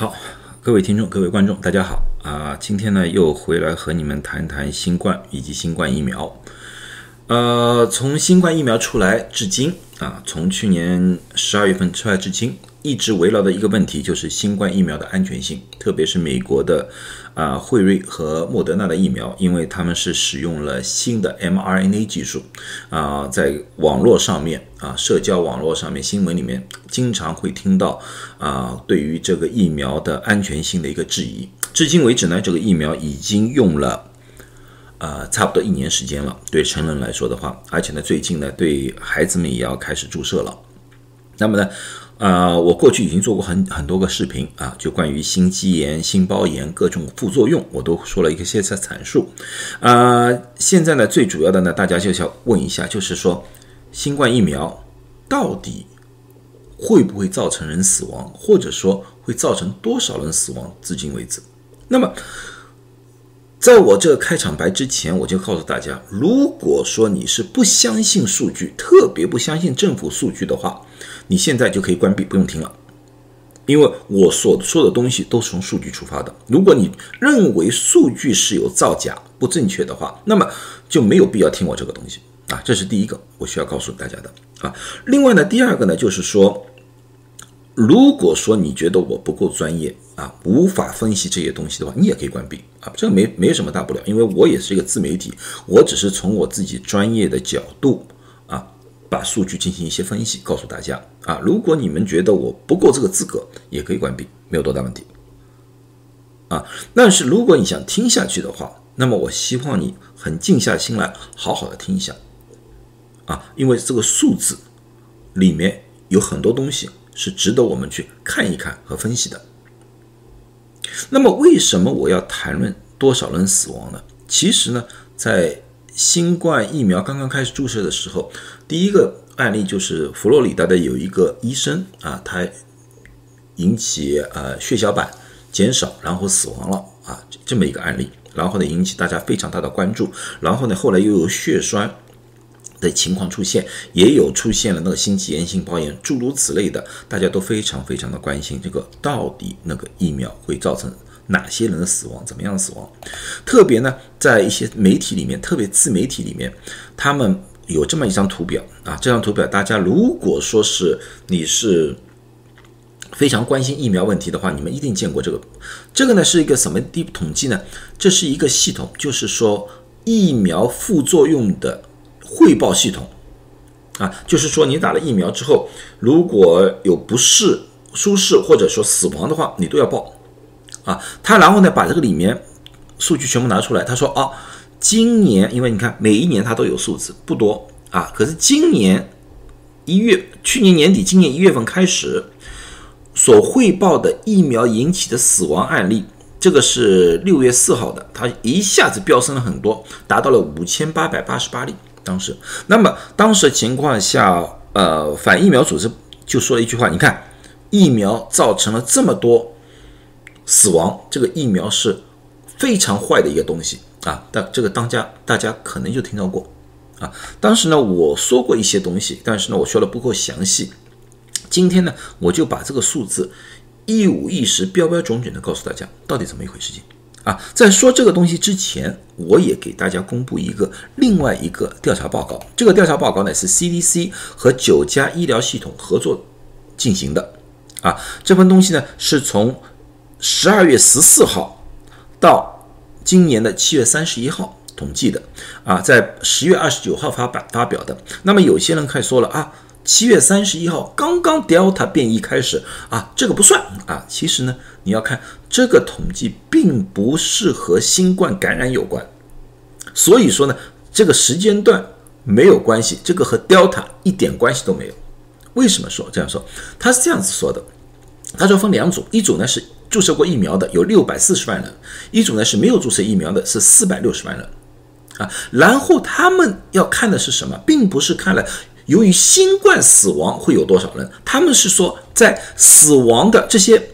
好，各位听众、各位观众，大家好啊！今天呢，又回来和你们谈谈新冠以及新冠疫苗。呃，从新冠疫苗出来至今啊，从去年十二月份出来至今。一直围绕的一个问题就是新冠疫苗的安全性，特别是美国的啊辉瑞和莫德纳的疫苗，因为他们是使用了新的 mRNA 技术啊，在网络上面啊，社交网络上面，新闻里面经常会听到啊，对于这个疫苗的安全性的一个质疑。至今为止呢，这个疫苗已经用了呃差不多一年时间了，对成人来说的话，而且呢，最近呢，对孩子们也要开始注射了。那么呢？啊，我过去已经做过很很多个视频啊，就关于心肌炎、心包炎各种副作用，我都说了一些些阐述。啊，现在呢，最主要的呢，大家就想问一下，就是说，新冠疫苗到底会不会造成人死亡，或者说会造成多少人死亡？至今为止，那么。在我这个开场白之前，我就告诉大家，如果说你是不相信数据，特别不相信政府数据的话，你现在就可以关闭，不用听了，因为我所说的东西都是从数据出发的。如果你认为数据是有造假、不正确的话，那么就没有必要听我这个东西啊。这是第一个我需要告诉大家的啊。另外呢，第二个呢，就是说。如果说你觉得我不够专业啊，无法分析这些东西的话，你也可以关闭啊，这个没没什么大不了，因为我也是一个自媒体，我只是从我自己专业的角度啊，把数据进行一些分析，告诉大家啊。如果你们觉得我不够这个资格，也可以关闭，没有多大问题啊。但是如果你想听下去的话，那么我希望你很静下心来，好好的听一下啊，因为这个数字里面有很多东西。是值得我们去看一看和分析的。那么，为什么我要谈论多少人死亡呢？其实呢，在新冠疫苗刚刚开始注射的时候，第一个案例就是佛罗里达的有一个医生啊，他引起呃血小板减少，然后死亡了啊，这么一个案例，然后呢引起大家非常大的关注，然后呢后来又有血栓。的情况出现，也有出现了那个心肌炎、性包炎，诸如此类的，大家都非常非常的关心这个到底那个疫苗会造成哪些人的死亡，怎么样死亡？特别呢，在一些媒体里面，特别自媒体里面，他们有这么一张图表啊，这张图表大家如果说是你是非常关心疫苗问题的话，你们一定见过这个。这个呢是一个什么地统计呢？这是一个系统，就是说疫苗副作用的。汇报系统啊，就是说你打了疫苗之后，如果有不适、舒适或者说死亡的话，你都要报啊。他然后呢，把这个里面数据全部拿出来，他说啊，今年因为你看每一年他都有数字，不多啊，可是今年一月，去年年底，今年一月份开始所汇报的疫苗引起的死亡案例，这个是六月四号的，它一下子飙升了很多，达到了五千八百八十八例。当时，那么当时情况下，呃，反疫苗组织就说了一句话：，你看，疫苗造成了这么多死亡，这个疫苗是非常坏的一个东西啊。但这个当家大家可能就听到过啊。当时呢，我说过一些东西，但是呢，我说的不够详细。今天呢，我就把这个数字一五一十、标标准准的告诉大家，到底怎么一回事情。啊，在说这个东西之前，我也给大家公布一个另外一个调查报告。这个调查报告呢是 CDC 和九家医疗系统合作进行的。啊，这份东西呢是从十二月十四号到今年的七月三十一号统计的。啊，在十月二十九号发版发表的。那么有些人开始说了啊。七月三十一号，刚刚 Delta 变异开始啊，这个不算啊。其实呢，你要看这个统计，并不是和新冠感染有关，所以说呢，这个时间段没有关系，这个和 Delta 一点关系都没有。为什么说这样说？他是这样子说的，他说分两组，一组呢是注射过疫苗的，有六百四十万人；一组呢是没有注射疫苗的，是四百六十万人啊。然后他们要看的是什么，并不是看了。由于新冠死亡会有多少人？他们是说，在死亡的这些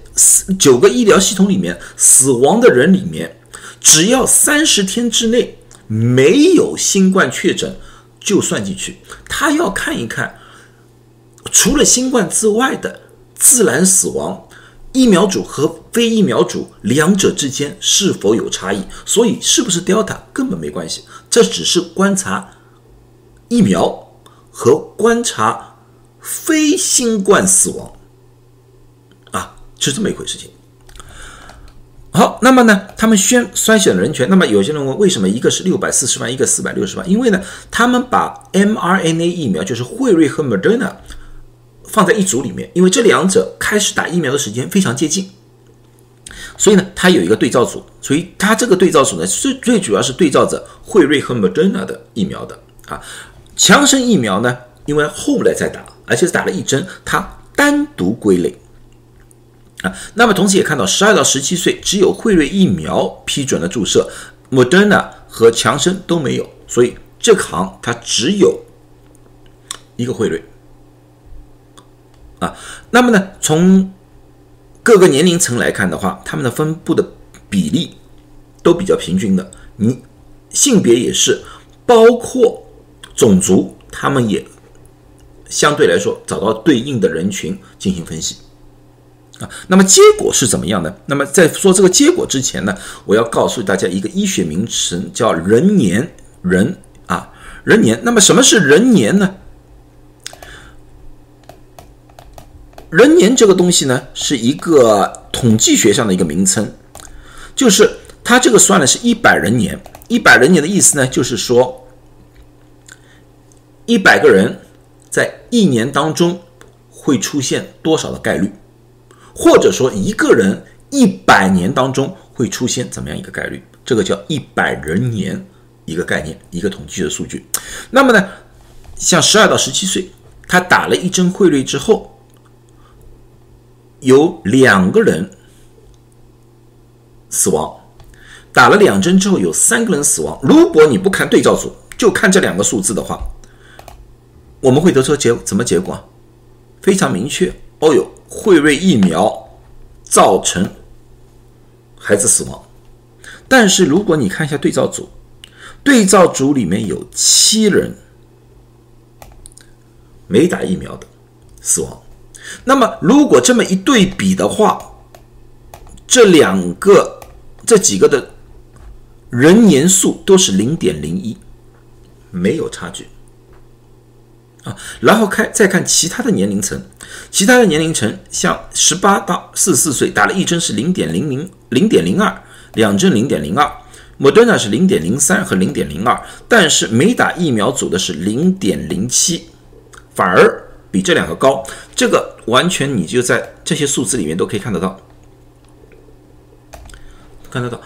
九个医疗系统里面，死亡的人里面，只要三十天之内没有新冠确诊，就算进去。他要看一看，除了新冠之外的自然死亡，疫苗组和非疫苗组两者之间是否有差异？所以是不是 Delta 根本没关系，这只是观察疫苗和观察非新冠死亡啊，是这么一回事情。好，那么呢，他们宣筛选人权。那么有些人问，为什么一个是六百四十万，一个四百六十万？因为呢，他们把 mRNA 疫苗，就是辉瑞和 Moderna 放在一组里面，因为这两者开始打疫苗的时间非常接近，所以呢，它有一个对照组。所以它这个对照组呢，最最主要是对照着辉瑞和 Moderna 的疫苗的啊。强生疫苗呢，因为后来再打，而且是打了一针，它单独归类。啊，那么同时也看到，十二到十七岁只有辉瑞疫苗批准了注射，Moderna 和强生都没有，所以这行它只有一个辉瑞。啊，那么呢，从各个年龄层来看的话，他们的分布的比例都比较平均的，你性别也是，包括种族，他们也相对来说找到对应的人群进行分析。啊，那么结果是怎么样的？那么在说这个结果之前呢，我要告诉大家一个医学名词，叫人年人啊，人年。那么什么是人年呢？人年这个东西呢，是一个统计学上的一个名称，就是它这个算的是一百人年，一百人年的意思呢，就是说一百个人在一年当中会出现多少的概率。或者说一个人一百年当中会出现怎么样一个概率？这个叫一百人年一个概念，一个统计的数据。那么呢，像十二到十七岁，他打了一针汇率之后，有两个人死亡；打了两针之后，有三个人死亡。如果你不看对照组，就看这两个数字的话，我们会得出结怎么结果？非常明确。哦哟。辉瑞疫苗造成孩子死亡，但是如果你看一下对照组，对照组里面有七人没打疫苗的死亡。那么如果这么一对比的话，这两个这几个的人年数都是零点零一，没有差距。啊，然后看再看其他的年龄层，其他的年龄层像十八到四十四岁打了一针是零点零零零点零二，两针零点零二，莫德纳是零点零三和零点零二，但是没打疫苗组的是零点零七，反而比这两个高，这个完全你就在这些数字里面都可以看得到，看得到，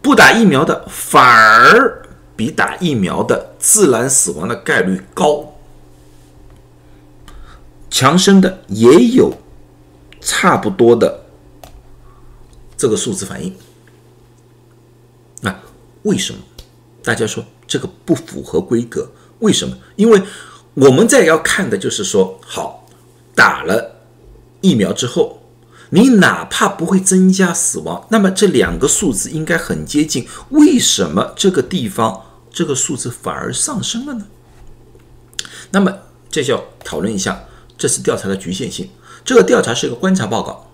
不打疫苗的反而。比打疫苗的自然死亡的概率高，强生的也有差不多的这个数字反应。那为什么大家说这个不符合规格？为什么？因为我们在要看的就是说，好打了疫苗之后，你哪怕不会增加死亡，那么这两个数字应该很接近。为什么这个地方？这个数字反而上升了呢？那么这就要讨论一下这次调查的局限性。这个调查是一个观察报告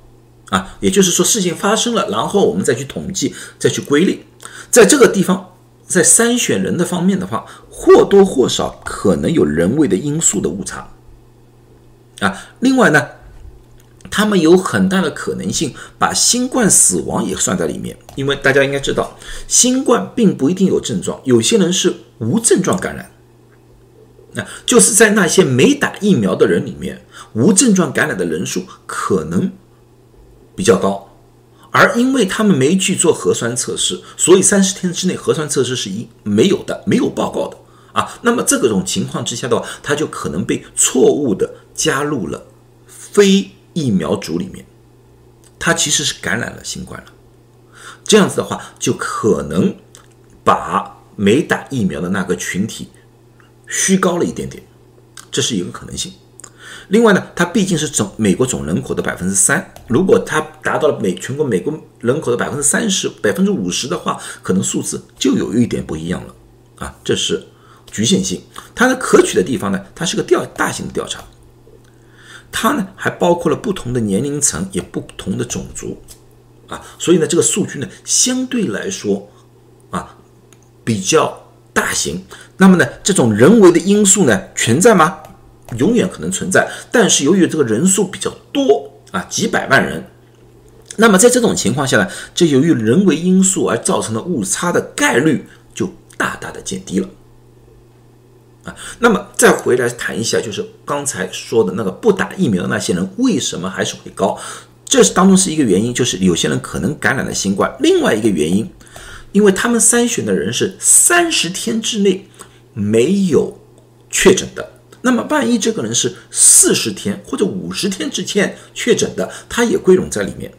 啊，也就是说事情发生了，然后我们再去统计，再去归类。在这个地方，在筛选人的方面的话，或多或少可能有人为的因素的误差啊。另外呢。他们有很大的可能性把新冠死亡也算在里面，因为大家应该知道，新冠并不一定有症状，有些人是无症状感染，那就是在那些没打疫苗的人里面，无症状感染的人数可能比较高，而因为他们没去做核酸测试，所以三十天之内核酸测试是一没有的，没有报告的啊。那么这种情况之下的话，他就可能被错误的加入了非。疫苗组里面，他其实是感染了新冠了。这样子的话，就可能把没打疫苗的那个群体虚高了一点点，这是一个可能性。另外呢，它毕竟是总美国总人口的百分之三，如果它达到了美全国美国人口的百分之三十、百分之五十的话，可能数字就有一点不一样了啊。这是局限性。它的可取的地方呢，它是个调大型的调查。它呢还包括了不同的年龄层，也不同的种族，啊，所以呢这个数据呢相对来说啊比较大型。那么呢这种人为的因素呢存在吗？永远可能存在，但是由于这个人数比较多啊，几百万人，那么在这种情况下呢，这由于人为因素而造成的误差的概率就大大的减低了。啊，那么再回来谈一下，就是刚才说的那个不打疫苗的那些人为什么还是会高？这是当中是一个原因，就是有些人可能感染了新冠。另外一个原因，因为他们筛选的人是三十天之内没有确诊的。那么，万一这个人是四十天或者五十天之前确诊的，他也归拢在里面。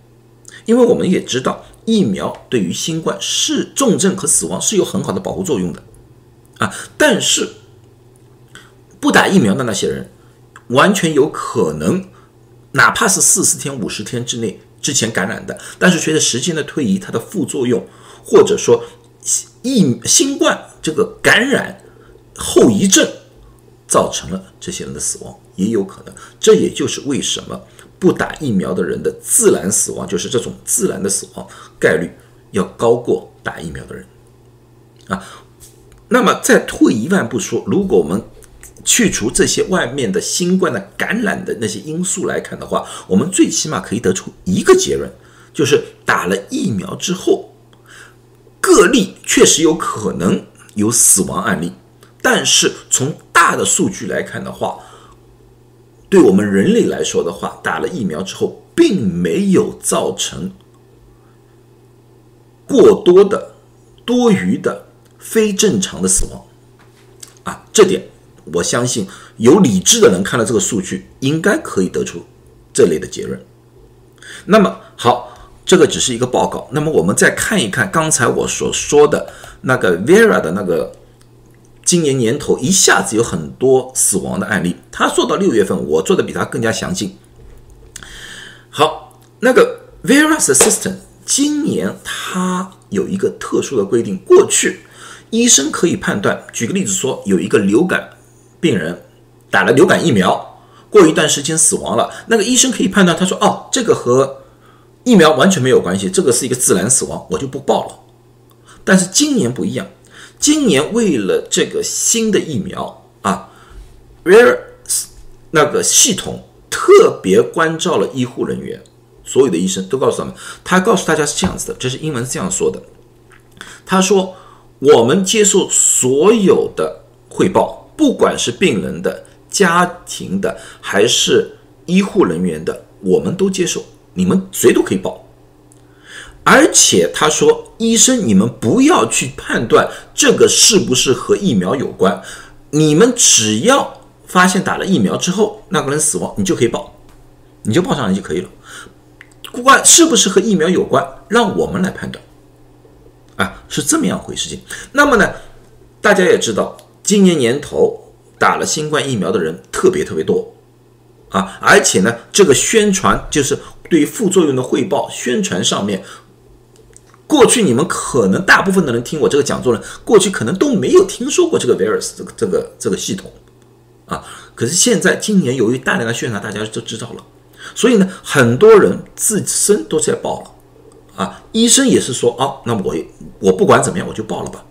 因为我们也知道，疫苗对于新冠是重症和死亡是有很好的保护作用的啊。但是，不打疫苗的那些人，完全有可能，哪怕是四十天、五十天之内之前感染的，但是随着时间的推移，它的副作用或者说疫新冠这个感染后遗症。造成了这些人的死亡也有可能，这也就是为什么不打疫苗的人的自然死亡，就是这种自然的死亡概率要高过打疫苗的人啊。那么再退一万步说，如果我们去除这些外面的新冠的感染的那些因素来看的话，我们最起码可以得出一个结论，就是打了疫苗之后，个例确实有可能有死亡案例，但是从大的数据来看的话，对我们人类来说的话，打了疫苗之后，并没有造成过多的、多余的、非正常的死亡啊。这点我相信有理智的人看了这个数据，应该可以得出这类的结论。那么好，这个只是一个报告。那么我们再看一看刚才我所说的那个 Vera 的那个。今年年头一下子有很多死亡的案例，他做到六月份，我做的比他更加详尽。好，那个 Virus System 今年它有一个特殊的规定，过去医生可以判断，举个例子说，有一个流感病人打了流感疫苗，过一段时间死亡了，那个医生可以判断，他说哦，这个和疫苗完全没有关系，这个是一个自然死亡，我就不报了。但是今年不一样。今年为了这个新的疫苗啊，Rare 那个系统特别关照了医护人员，所有的医生都告诉他们，他告诉大家是这样子的，这是英文是这样说的，他说我们接受所有的汇报，不管是病人的家庭的还是医护人员的，我们都接受，你们谁都可以报。而且他说：“医生，你们不要去判断这个是不是和疫苗有关，你们只要发现打了疫苗之后那个人死亡，你就可以报，你就报上来就可以了。关是不是和疫苗有关，让我们来判断。啊，是这么样回事情。那么呢，大家也知道，今年年头打了新冠疫苗的人特别特别多。啊，而且呢，这个宣传就是对副作用的汇报宣传上面。”过去你们可能大部分的人听我这个讲座呢，过去可能都没有听说过这个 virus 这个这个这个系统，啊，可是现在今年由于大量的宣传，大家都知道了，所以呢，很多人自身都在报了，啊，医生也是说，啊，那么我我不管怎么样，我就报了吧，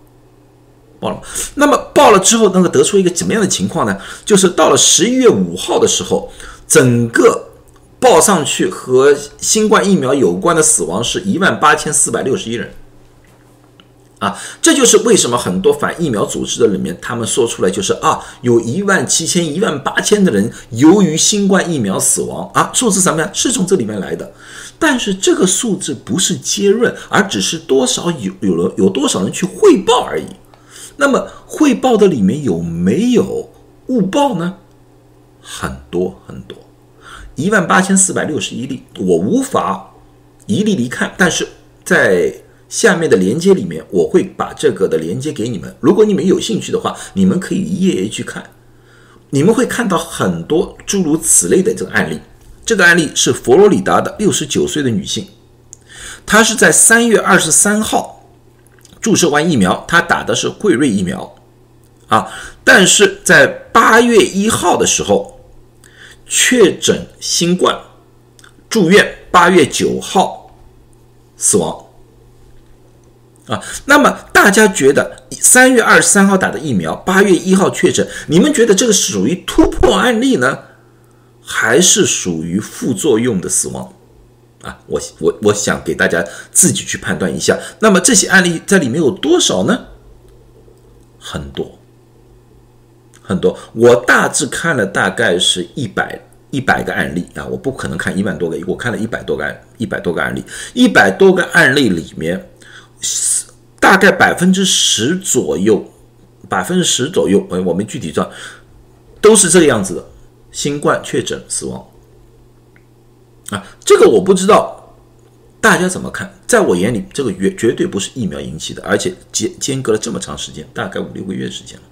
报了。那么报了之后，能够得出一个怎么样的情况呢？就是到了十一月五号的时候，整个。报上去和新冠疫苗有关的死亡是一万八千四百六十一人，啊，这就是为什么很多反疫苗组织的里面，他们说出来就是啊，有一万七千、一万八千的人由于新冠疫苗死亡啊，数字什么样？是从这里面来的，但是这个数字不是结论，而只是多少有有了有多少人去汇报而已。那么汇报的里面有没有误报呢？很多很多。一万八千四百六十一例，我无法一例离看，但是在下面的连接里面，我会把这个的连接给你们。如果你们有兴趣的话，你们可以一页一页去看，你们会看到很多诸如此类的这个案例。这个案例是佛罗里达的六十九岁的女性，她是在三月二十三号注射完疫苗，他打的是辉瑞疫苗啊，但是在八月一号的时候。确诊新冠，住院，八月九号死亡。啊，那么大家觉得三月二十三号打的疫苗，八月一号确诊，你们觉得这个是属于突破案例呢，还是属于副作用的死亡？啊，我我我想给大家自己去判断一下。那么这些案例在里面有多少呢？很多，很多。我大致看了大概是一百一百个案例啊，我不可能看一万多个，我看了一百多个案一百多个案例，一百多个案例里面。大概百分之十左右，百分之十左右，哎，我们具体算，都是这个样子的，新冠确诊死亡，啊，这个我不知道大家怎么看，在我眼里，这个绝绝对不是疫苗引起的，而且间间隔了这么长时间，大概五六个月时间了。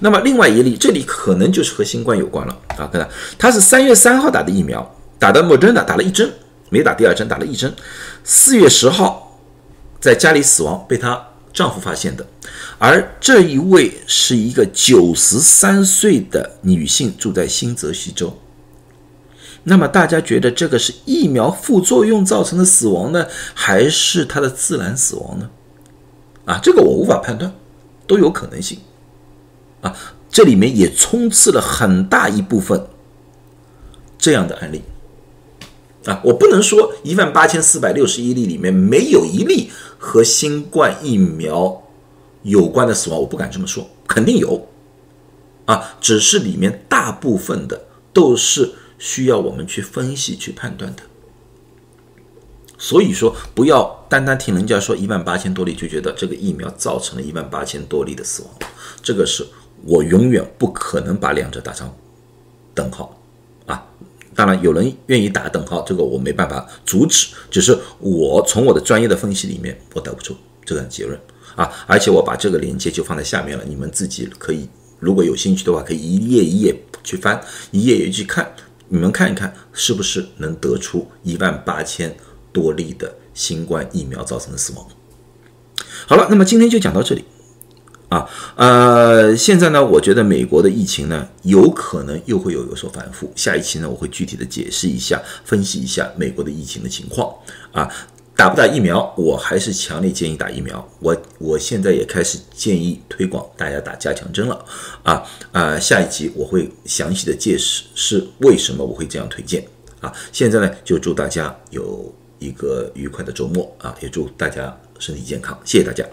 那么另外一例，这里可能就是和新冠有关了啊，看，他是三月三号打的疫苗，打的莫德纳，打了一针，没打第二针，打了一针，四月十号。在家里死亡，被她丈夫发现的。而这一位是一个九十三岁的女性，住在新泽西州。那么大家觉得这个是疫苗副作用造成的死亡呢，还是她的自然死亡呢？啊，这个我无法判断，都有可能性。啊，这里面也充斥了很大一部分这样的案例。啊，我不能说一万八千四百六十一例里面没有一例。和新冠疫苗有关的死亡，我不敢这么说，肯定有啊，只是里面大部分的都是需要我们去分析、去判断的。所以说，不要单单听人家说一万八千多例就觉得这个疫苗造成了一万八千多例的死亡，这个是我永远不可能把两者打上等号啊。当然，有人愿意打等号，这个我没办法阻止。只是我从我的专业的分析里面，我得不出这个结论啊。而且我把这个链接就放在下面了，你们自己可以，如果有兴趣的话，可以一页一页去翻，一页一页去看，你们看一看是不是能得出一万八千多例的新冠疫苗造成的死亡。好了，那么今天就讲到这里。啊，呃，现在呢，我觉得美国的疫情呢，有可能又会有有所反复。下一期呢，我会具体的解释一下，分析一下美国的疫情的情况。啊，打不打疫苗，我还是强烈建议打疫苗。我我现在也开始建议推广大家打加强针了。啊啊，下一集我会详细的解释是为什么我会这样推荐。啊，现在呢，就祝大家有一个愉快的周末啊，也祝大家身体健康，谢谢大家。